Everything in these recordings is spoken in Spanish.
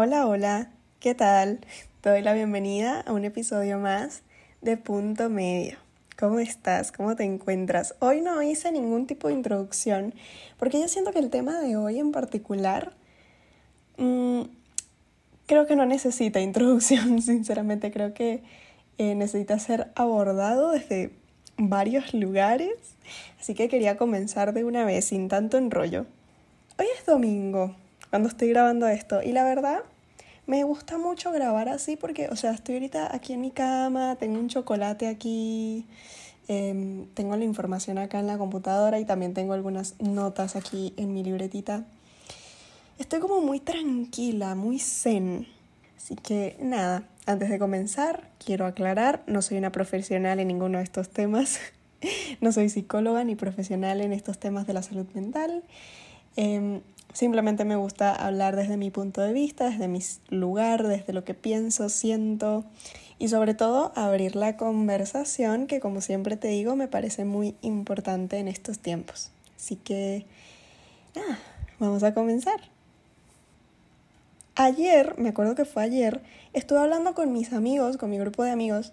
Hola, hola, ¿qué tal? Te doy la bienvenida a un episodio más de Punto Medio. ¿Cómo estás? ¿Cómo te encuentras? Hoy no hice ningún tipo de introducción porque yo siento que el tema de hoy en particular mmm, creo que no necesita introducción, sinceramente creo que eh, necesita ser abordado desde varios lugares, así que quería comenzar de una vez sin tanto enrollo. Hoy es domingo, cuando estoy grabando esto. Y la verdad, me gusta mucho grabar así porque, o sea, estoy ahorita aquí en mi cama, tengo un chocolate aquí, em, tengo la información acá en la computadora y también tengo algunas notas aquí en mi libretita. Estoy como muy tranquila, muy zen. Así que nada, antes de comenzar, quiero aclarar, no soy una profesional en ninguno de estos temas. no soy psicóloga ni profesional en estos temas de la salud mental. Eh, Simplemente me gusta hablar desde mi punto de vista, desde mi lugar, desde lo que pienso, siento y sobre todo abrir la conversación que como siempre te digo me parece muy importante en estos tiempos. Así que, vamos a comenzar. Ayer, me acuerdo que fue ayer, estuve hablando con mis amigos, con mi grupo de amigos,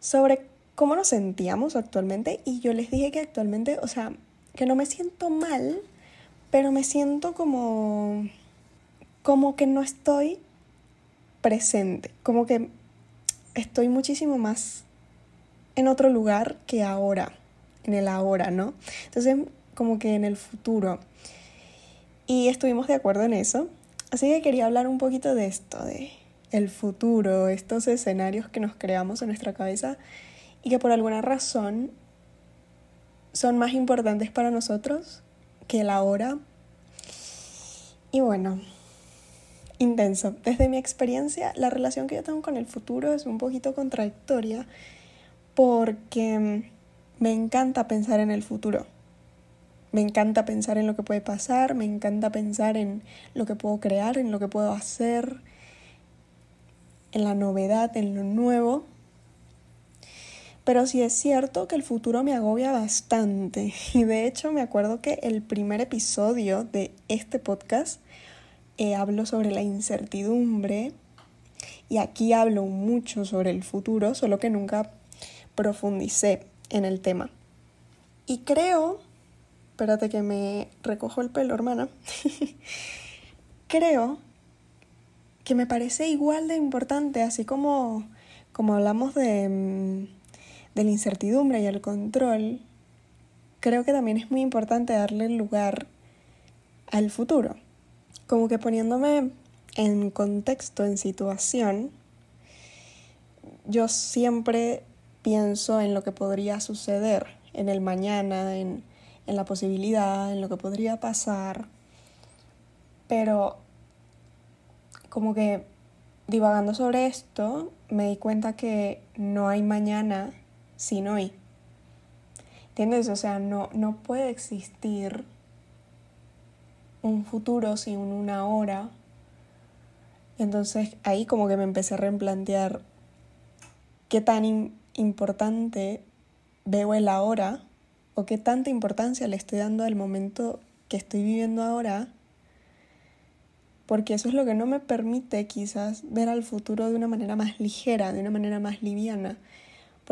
sobre cómo nos sentíamos actualmente y yo les dije que actualmente, o sea, que no me siento mal pero me siento como, como que no estoy presente, como que estoy muchísimo más en otro lugar que ahora, en el ahora, ¿no? Entonces, como que en el futuro. Y estuvimos de acuerdo en eso. Así que quería hablar un poquito de esto, de el futuro, estos escenarios que nos creamos en nuestra cabeza y que por alguna razón son más importantes para nosotros que el ahora. Y bueno, intenso. Desde mi experiencia, la relación que yo tengo con el futuro es un poquito contradictoria porque me encanta pensar en el futuro. Me encanta pensar en lo que puede pasar, me encanta pensar en lo que puedo crear, en lo que puedo hacer, en la novedad, en lo nuevo. Pero sí es cierto que el futuro me agobia bastante. Y de hecho me acuerdo que el primer episodio de este podcast eh, hablo sobre la incertidumbre. Y aquí hablo mucho sobre el futuro, solo que nunca profundicé en el tema. Y creo, espérate que me recojo el pelo, hermana. creo que me parece igual de importante, así como, como hablamos de mm, de la incertidumbre y el control, creo que también es muy importante darle lugar al futuro. Como que poniéndome en contexto, en situación, yo siempre pienso en lo que podría suceder en el mañana, en, en la posibilidad, en lo que podría pasar, pero como que divagando sobre esto, me di cuenta que no hay mañana sin hoy. ¿Entiendes? O sea, no, no puede existir un futuro sin una hora. Entonces ahí como que me empecé a replantear qué tan importante veo el ahora o qué tanta importancia le estoy dando al momento que estoy viviendo ahora, porque eso es lo que no me permite quizás ver al futuro de una manera más ligera, de una manera más liviana.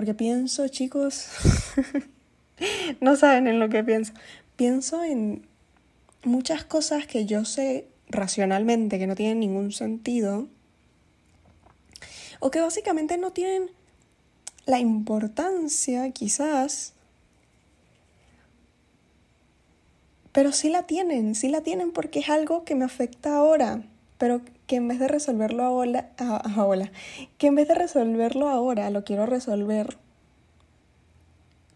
Porque pienso, chicos, no saben en lo que pienso. Pienso en muchas cosas que yo sé racionalmente que no tienen ningún sentido o que básicamente no tienen la importancia quizás, pero sí la tienen, sí la tienen porque es algo que me afecta ahora, pero que en vez de resolverlo ahora, ahora, que en vez de resolverlo ahora, lo quiero resolver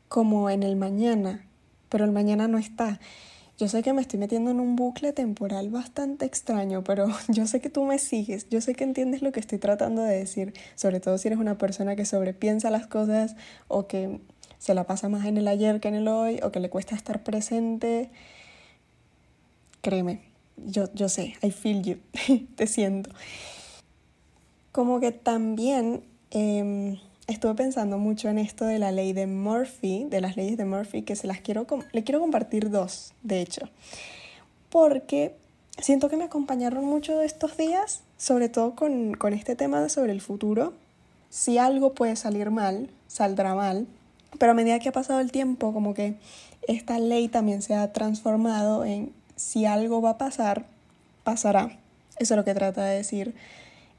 como en el mañana, pero el mañana no está. Yo sé que me estoy metiendo en un bucle temporal bastante extraño, pero yo sé que tú me sigues, yo sé que entiendes lo que estoy tratando de decir, sobre todo si eres una persona que sobrepiensa las cosas o que se la pasa más en el ayer que en el hoy o que le cuesta estar presente. Créeme, yo, yo sé, I feel you, te siento. Como que también em, estuve pensando mucho en esto de la ley de Murphy, de las leyes de Murphy, que se las quiero, le quiero compartir dos, de hecho. Porque siento que me acompañaron mucho estos días, sobre todo con, con este tema sobre el futuro. Si algo puede salir mal, saldrá mal, pero a medida que ha pasado el tiempo, como que esta ley también se ha transformado en si algo va a pasar, pasará. Eso es lo que trata de decir.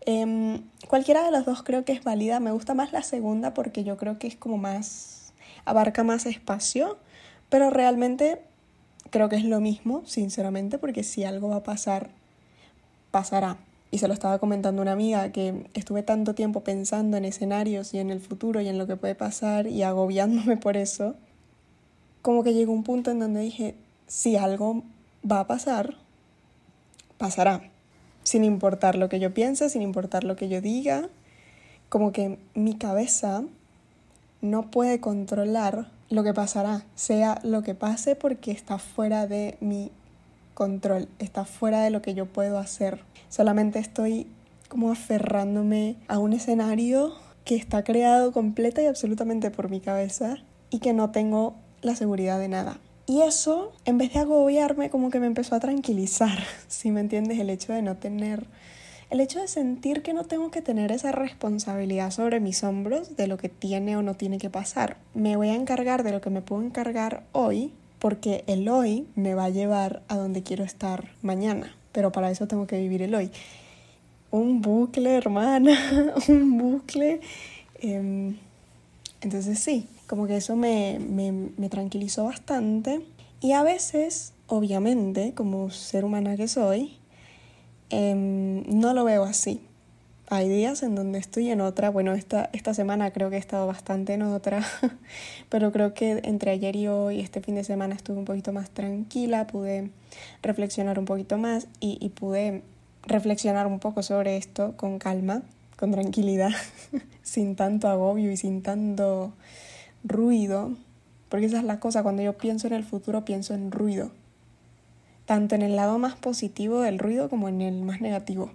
Em, cualquiera de los dos creo que es válida. Me gusta más la segunda porque yo creo que es como más, abarca más espacio, pero realmente creo que es lo mismo, sinceramente, porque si algo va a pasar, pasará. Y se lo estaba comentando una amiga que estuve tanto tiempo pensando en escenarios y en el futuro y en lo que puede pasar y agobiándome por eso, como que llegó un punto en donde dije, si algo va a pasar, pasará. Sin importar lo que yo piense, sin importar lo que yo diga, como que mi cabeza no puede controlar lo que pasará, sea lo que pase porque está fuera de mi control, está fuera de lo que yo puedo hacer. Solamente estoy como aferrándome a un escenario que está creado completa y absolutamente por mi cabeza y que no tengo la seguridad de nada. Y eso, en vez de agobiarme, como que me empezó a tranquilizar, si me entiendes, el hecho de no tener, el hecho de sentir que no tengo que tener esa responsabilidad sobre mis hombros de lo que tiene o no tiene que pasar. Me voy a encargar de lo que me puedo encargar hoy, porque el hoy me va a llevar a donde quiero estar mañana, pero para eso tengo que vivir el hoy. Un bucle, hermana, un bucle. Em, entonces sí, como que eso me, me, tranquilizó bastante. Y a veces, obviamente, como ser humana que soy, em, no lo veo así. Hay días en donde estoy en otra, bueno, esta, esta semana creo que he estado bastante en otra, pero creo que entre ayer y hoy, este fin de semana, estuve un poquito más tranquila, pude reflexionar un poquito más y, y pude reflexionar un poco sobre esto con calma, con tranquilidad, sin tanto agobio y sin tanto ruido, porque esa es la cosa, cuando yo pienso en el futuro pienso en ruido, tanto en el lado más positivo del ruido como en el más negativo.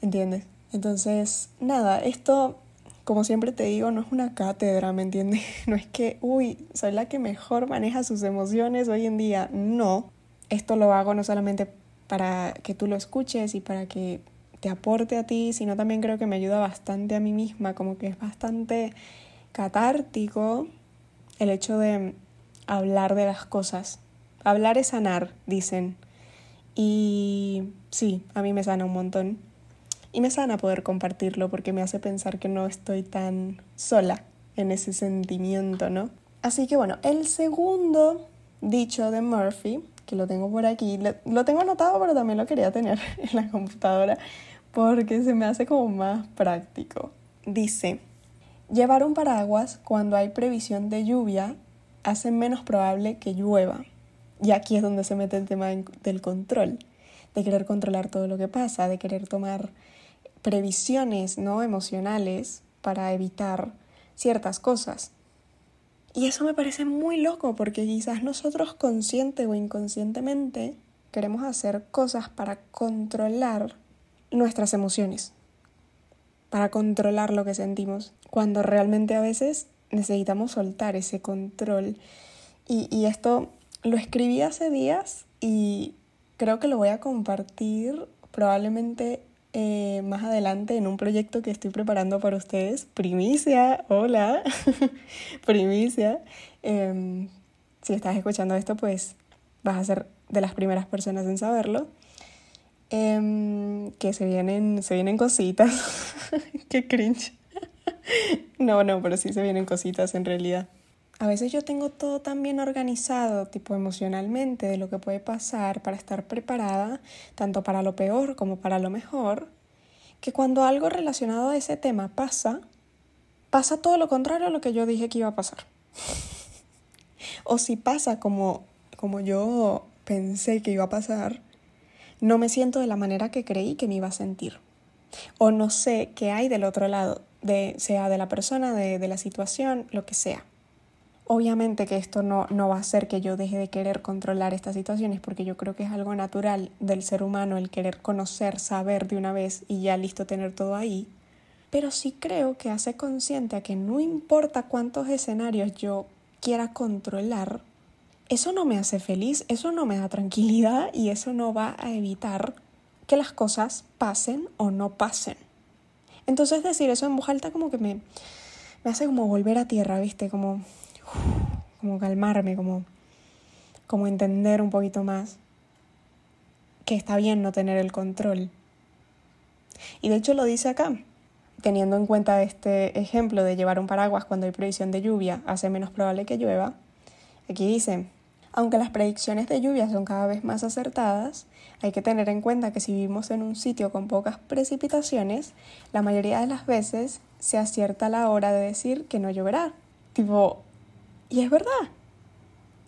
¿Entiendes? Entonces, nada, esto, como siempre te digo, no es una cátedra, ¿me entiendes? No es que, uy, soy la que mejor maneja sus emociones hoy en día. No, esto lo hago no solamente para que tú lo escuches y para que te aporte a ti, sino también creo que me ayuda bastante a mí misma, como que es bastante catártico el hecho de hablar de las cosas. Hablar es sanar, dicen. Y sí, a mí me sana un montón. Y me sana poder compartirlo porque me hace pensar que no estoy tan sola en ese sentimiento, ¿no? Así que bueno, el segundo dicho de Murphy, que lo tengo por aquí, lo tengo anotado, pero también lo quería tener en la computadora porque se me hace como más práctico. Dice, Llevar un paraguas cuando hay previsión de lluvia hace menos probable que llueva. Y aquí es donde se mete el tema del control, de querer controlar todo lo que pasa, de querer tomar previsiones no emocionales para evitar ciertas cosas. Y eso me parece muy loco porque quizás nosotros consciente o inconscientemente queremos hacer cosas para controlar nuestras emociones para controlar lo que sentimos, cuando realmente a veces necesitamos soltar ese control. Y, esto lo escribí hace días y creo que lo voy a compartir probablemente eh, más adelante en un proyecto que estoy preparando para ustedes. Primicia, hola, primicia. Em, si estás escuchando esto, pues vas a ser de las primeras personas en saberlo. Em, que se vienen, se vienen cositas. Qué cringe. no, no, pero sí se vienen cositas en realidad. A veces yo tengo todo tan bien organizado, tipo emocionalmente, de lo que puede pasar para estar preparada, tanto para lo peor como para lo mejor, que cuando algo relacionado a ese tema pasa, pasa todo lo contrario a lo que yo dije que iba a pasar. o si pasa como, como yo pensé que iba a pasar, no me siento de la manera que creí que me iba a sentir. O no sé qué hay del otro lado, de, sea de la persona, de, de la situación, lo que sea. Obviamente que esto no, no va a hacer que yo deje de querer controlar estas situaciones porque yo creo que es algo natural del ser humano el querer conocer, saber de una vez y ya listo tener todo ahí. Pero sí creo que hace consciente a que no importa cuántos escenarios yo quiera controlar, eso no me hace feliz, eso no me da tranquilidad y eso no va a evitar que las cosas pasen o no pasen. Entonces decir eso en voz alta como que me, me hace como volver a tierra, ¿viste? Como, como calmarme, como, como entender un poquito más que está bien no tener el control. Y de hecho lo dice acá, teniendo en cuenta este ejemplo de llevar un paraguas cuando hay previsión de lluvia hace menos probable que llueva, aquí dice, aunque las predicciones de lluvia son cada vez más acertadas, hay que tener en cuenta que si vivimos en un sitio con pocas precipitaciones, la mayoría de las veces se acierta la hora de decir que no lloverá. Tipo, y es verdad.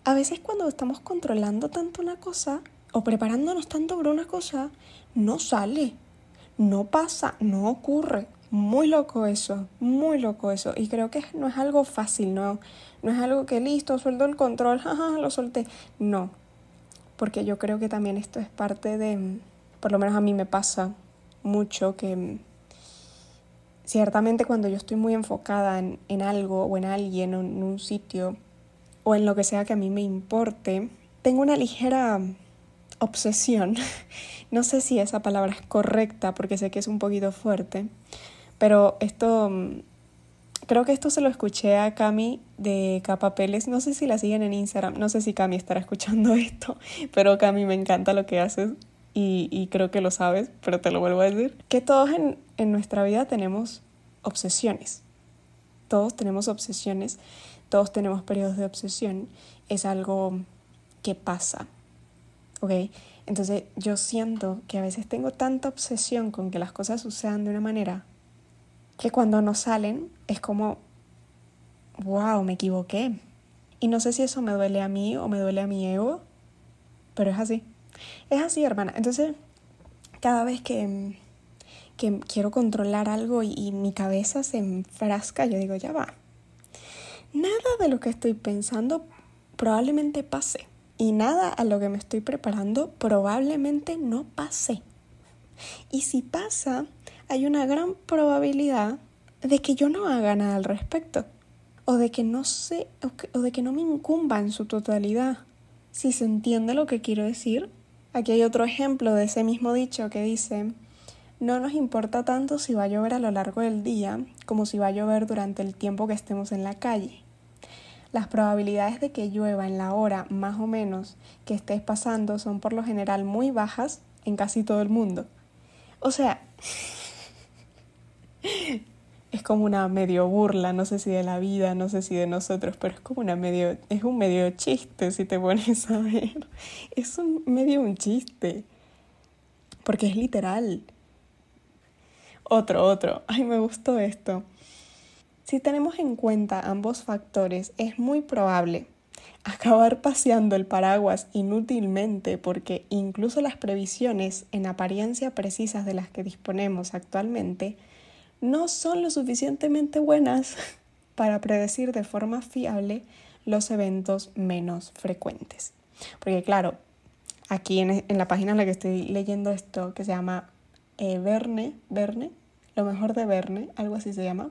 A veces cuando estamos controlando tanto una cosa o preparándonos tanto para una cosa, no sale, no pasa, no ocurre. Muy loco eso, muy loco eso. Y creo que no es algo fácil, no, no es algo que listo, suelto el control, jaja, lo solté. No, porque yo creo que también esto es parte de, por lo menos a mí me pasa mucho que ciertamente cuando yo estoy muy enfocada en, en algo o en alguien o en un sitio o en lo que sea que a mí me importe, tengo una ligera obsesión. No sé si esa palabra es correcta porque sé que es un poquito fuerte, pero esto, mm, creo que esto se lo escuché a Cami de Capapeles. No sé si la siguen en Instagram. No sé si Cami estará escuchando esto, pero Cami me encanta lo que haces y, creo que lo sabes, pero te lo vuelvo a decir. Que todos en, en nuestra vida tenemos obsesiones. Todos tenemos obsesiones, todos tenemos periodos de obsesión. Es algo que pasa. ¿Ok? Entonces yo siento que a veces tengo tanta obsesión con que las cosas sucedan de una manera que cuando no salen es como, wow, me equivoqué. Y no sé si eso me duele a mí o me duele a mi ego, pero es así. Es así, hermana. Entonces, cada vez que, que quiero controlar algo y, y mi cabeza se enfrasca, yo digo, ya va. Nada de lo que estoy pensando probablemente pase. Y nada a lo que me estoy preparando probablemente no pase. Y si pasa, hay una gran probabilidad de que yo no haga nada al respecto o de que no o, de que no me incumba en su totalidad. Si se entiende lo que quiero decir, aquí hay otro ejemplo de ese mismo dicho que dice, no nos importa tanto si va a llover a lo largo del día como si va a llover durante el tiempo que estemos en la calle. Las probabilidades de que llueva en la hora más o menos que estés pasando son por lo general muy bajas en casi todo el mundo. O sea, es como una medio burla, no sé si de la vida, no sé si de nosotros, pero es como una medio, es un medio chiste si te pones a ver. Es un medio un chiste. Porque es literal. Otro, otro. Ay, me gustó esto. Si tenemos en cuenta ambos factores, es muy probable acabar paseando el paraguas inútilmente porque incluso las previsiones en apariencia precisas de las que disponemos actualmente no son lo suficientemente buenas para predecir de forma fiable los eventos menos frecuentes. Porque claro, aquí en, la página en la que estoy leyendo esto, que se llama eh, Verne, Verne, lo mejor de Verne, algo así se llama,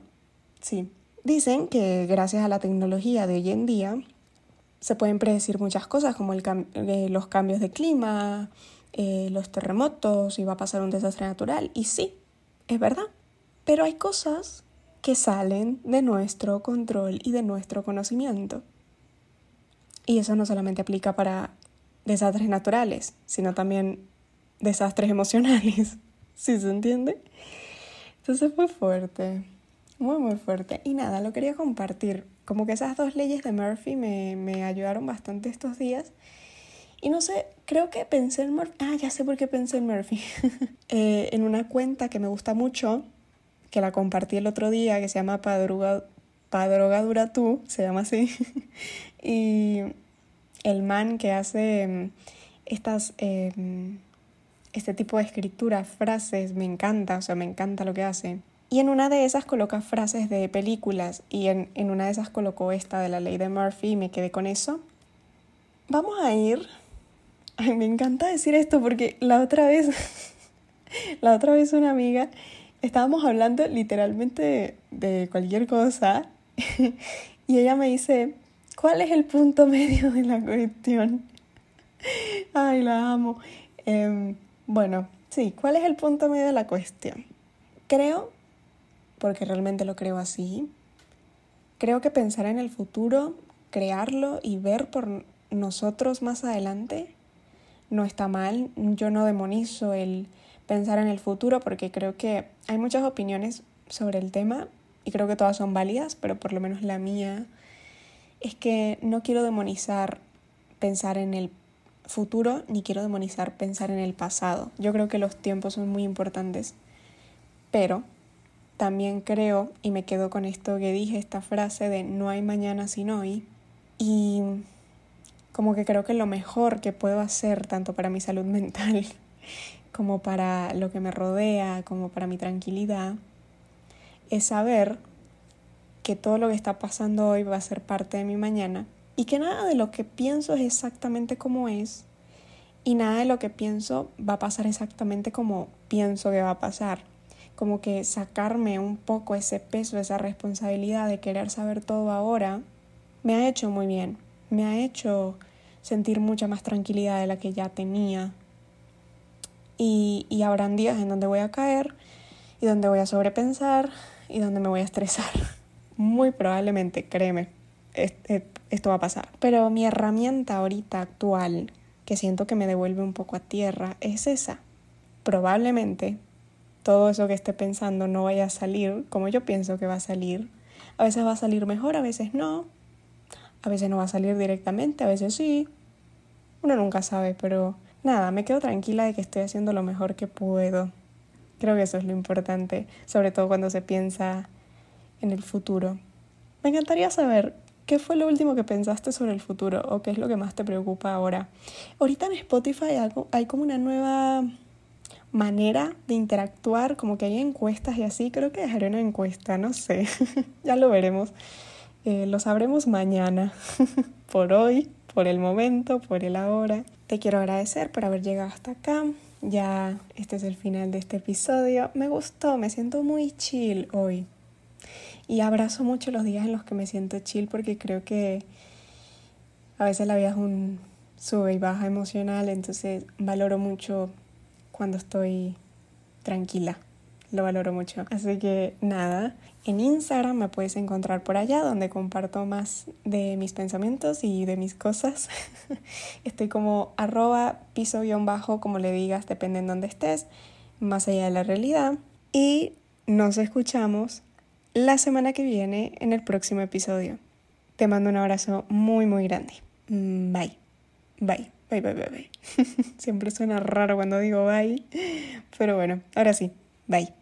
sí. Dicen que gracias a la tecnología de hoy en día se pueden predecir muchas cosas como eh, los cambios de clima, eh, los terremotos, y va a pasar un desastre natural. Y sí, es verdad. Pero hay cosas que salen de nuestro control y de nuestro conocimiento. Y eso no solamente aplica para desastres naturales, sino también desastres emocionales, ¿sí se entiende? Entonces fue fuerte, muy muy fuerte. Y nada, lo quería compartir. Como que esas dos leyes de Murphy me, me ayudaron bastante estos días. Y no sé, creo que pensé en Murphy. Ah, ya sé por qué pensé en Murphy. Eh, en una cuenta que me gusta mucho, que la compartí el otro día, que se llama Padruga, Padrogadura Tú, se llama así. y el man que hace mm, estas, em, este tipo de escritura, frases, me encanta, o sea, me encanta lo que hace. Y en una de esas coloca frases de películas y en, en una de esas colocó esta de la ley de Murphy y me quedé con eso. Vamos a ir. Ay, me encanta decir esto porque la otra vez, la otra vez una amiga estábamos hablando literalmente de, cualquier cosa y ella me dice, ¿Cuál es el punto medio de la cuestión? Ay, la amo. Em, bueno, sí, ¿cuál es el punto medio de la cuestión? Creo, porque realmente lo creo así, creo que pensar en el futuro, crearlo y ver por nosotros más adelante no está mal. Yo no demonizo el pensar en el futuro porque creo que hay muchas opiniones sobre el tema y creo que todas son válidas, pero por lo menos la mía es que no quiero demonizar pensar en el futuro ni quiero demonizar pensar en el pasado. Yo creo que los tiempos son muy importantes, pero también creo, y me quedo con esto que dije, esta frase de no hay mañana sin hoy, y como que creo que lo mejor que puedo hacer, tanto para mi salud mental como para lo que me rodea, como para mi tranquilidad, es saber que todo lo que está pasando hoy va a ser parte de mi mañana y que nada de lo que pienso es exactamente como es y nada de lo que pienso va a pasar exactamente como pienso que va a pasar. Como que sacarme un poco ese peso, esa responsabilidad de querer saber todo ahora, me ha hecho muy bien. Me ha hecho sentir mucha más tranquilidad de la que ya tenía. Y, y habrán días en donde voy a caer y donde voy a sobrepensar y donde me voy a estresar. Muy probablemente, créeme, esto va a pasar. Pero mi herramienta ahorita actual, que siento que me devuelve un poco a tierra, es esa. Probablemente todo eso que esté pensando no vaya a salir como yo pienso que va a salir. A veces va a salir mejor, a veces no. A veces no va a salir directamente, a veces sí. Uno nunca sabe, pero nada, me quedo tranquila de que estoy haciendo lo mejor que puedo. Creo que eso es lo importante, sobre todo cuando se piensa en el futuro. Me encantaría saber qué fue lo último que pensaste sobre el futuro o qué es lo que más te preocupa ahora. Ahorita en Spotify hay como una nueva manera de interactuar, como que hay encuestas y así. Creo que dejaré una encuesta, no sé, ya lo veremos. Eh, lo sabremos mañana. por hoy, por el momento, por el ahora. Te quiero agradecer por haber llegado hasta acá. Ya este es el final de este episodio. Me gustó, me siento muy chill hoy. Y abrazo mucho los días en los que me siento chill porque creo que a veces la vida es un sube y baja emocional, entonces valoro mucho cuando estoy tranquila lo valoro mucho. Así que nada, en Instagram me puedes encontrar por allá donde comparto más de mis pensamientos y de mis cosas. Estoy como arroba piso guion bajo, como le digas, depende en dónde estés, más allá de la realidad. Y nos escuchamos la semana que viene en el próximo episodio. Te mando un abrazo muy, muy grande. Mm, bye. Bye. Bye, bye, bye, bye. Siempre suena raro cuando digo bye. Pero bueno, ahora sí. Bye.